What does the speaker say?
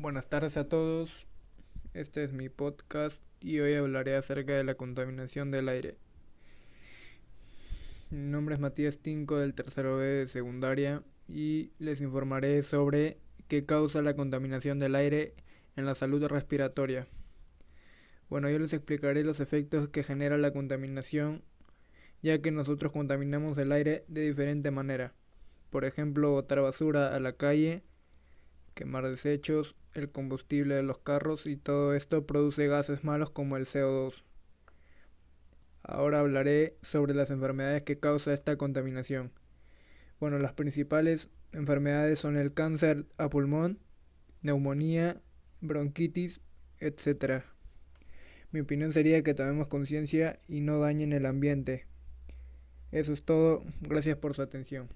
Buenas tardes a todos. Este es mi podcast y hoy hablaré acerca de la contaminación del aire. Mi nombre es Matías Tinco del tercero B de secundaria y les informaré sobre qué causa la contaminación del aire en la salud respiratoria. Bueno, yo les explicaré los efectos que genera la contaminación, ya que nosotros contaminamos el aire de diferente manera. Por ejemplo, botar basura a la calle, quemar desechos, el combustible de los carros y todo esto produce gases malos como el CO2. Ahora hablaré sobre las enfermedades que causa esta contaminación. Bueno, las principales enfermedades son el cáncer a pulmón, neumonía, bronquitis, etc. Mi opinión sería que tomemos conciencia y no dañen el ambiente. Eso es todo. Gracias por su atención.